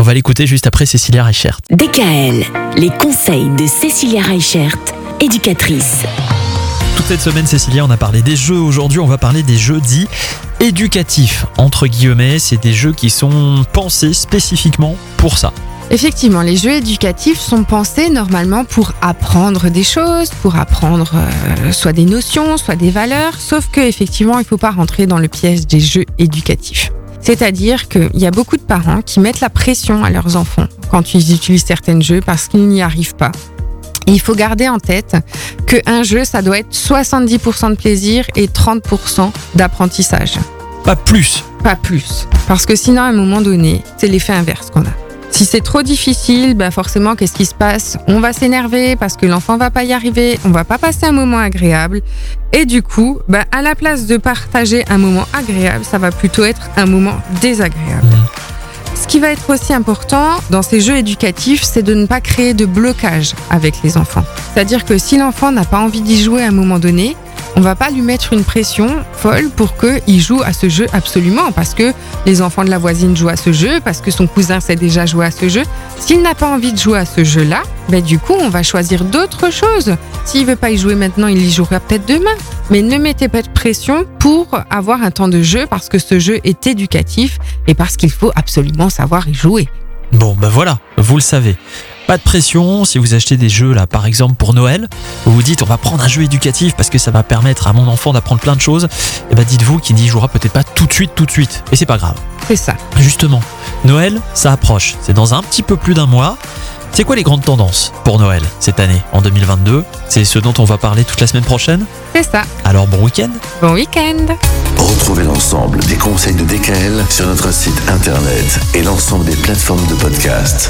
Et on va l'écouter juste après Cécilia Reichert. DKL, les conseils de Cécilia Reichert, éducatrice. Toute cette semaine, Cécilia, on a parlé des jeux. Aujourd'hui, on va parler des jeux dits éducatifs. Entre guillemets, c'est des jeux qui sont pensés spécifiquement pour ça. Effectivement, les jeux éducatifs sont pensés normalement pour apprendre des choses, pour apprendre euh, soit des notions, soit des valeurs, sauf que effectivement, il ne faut pas rentrer dans le piège des jeux éducatifs. C'est-à-dire qu'il y a beaucoup de parents qui mettent la pression à leurs enfants quand ils utilisent certains jeux parce qu'ils n'y arrivent pas. Et il faut garder en tête qu'un jeu, ça doit être 70% de plaisir et 30% d'apprentissage. Pas plus. Pas plus. Parce que sinon, à un moment donné, c'est l'effet inverse qu'on a. Si c'est trop difficile, bah forcément, qu'est-ce qui se passe? On va s'énerver parce que l'enfant va pas y arriver, on va pas passer un moment agréable. Et du coup, bah, à la place de partager un moment agréable, ça va plutôt être un moment désagréable. Ce qui va être aussi important dans ces jeux éducatifs, c'est de ne pas créer de blocage avec les enfants. C'est-à-dire que si l'enfant n'a pas envie d'y jouer à un moment donné, on va pas lui mettre une pression folle pour qu'il joue à ce jeu absolument, parce que les enfants de la voisine jouent à ce jeu, parce que son cousin sait déjà jouer à ce jeu. S'il n'a pas envie de jouer à ce jeu-là, ben du coup, on va choisir d'autres choses. S'il veut pas y jouer maintenant, il y jouera peut-être demain. Mais ne mettez pas de pression pour avoir un temps de jeu, parce que ce jeu est éducatif et parce qu'il faut absolument savoir y jouer. Bon, ben voilà, vous le savez. Pas de pression, si vous achetez des jeux là par exemple pour Noël, vous vous dites on va prendre un jeu éducatif parce que ça va permettre à mon enfant d'apprendre plein de choses, et ben dites-vous qu'il n'y jouera peut-être pas tout de suite, tout de suite. Et c'est pas grave. C'est ça. Justement, Noël, ça approche. C'est dans un petit peu plus d'un mois. C'est quoi les grandes tendances pour Noël cette année, en 2022 C'est ce dont on va parler toute la semaine prochaine? C'est ça. Alors bon week-end Bon week-end Retrouvez l'ensemble des conseils de DKL sur notre site internet et l'ensemble des plateformes de podcast.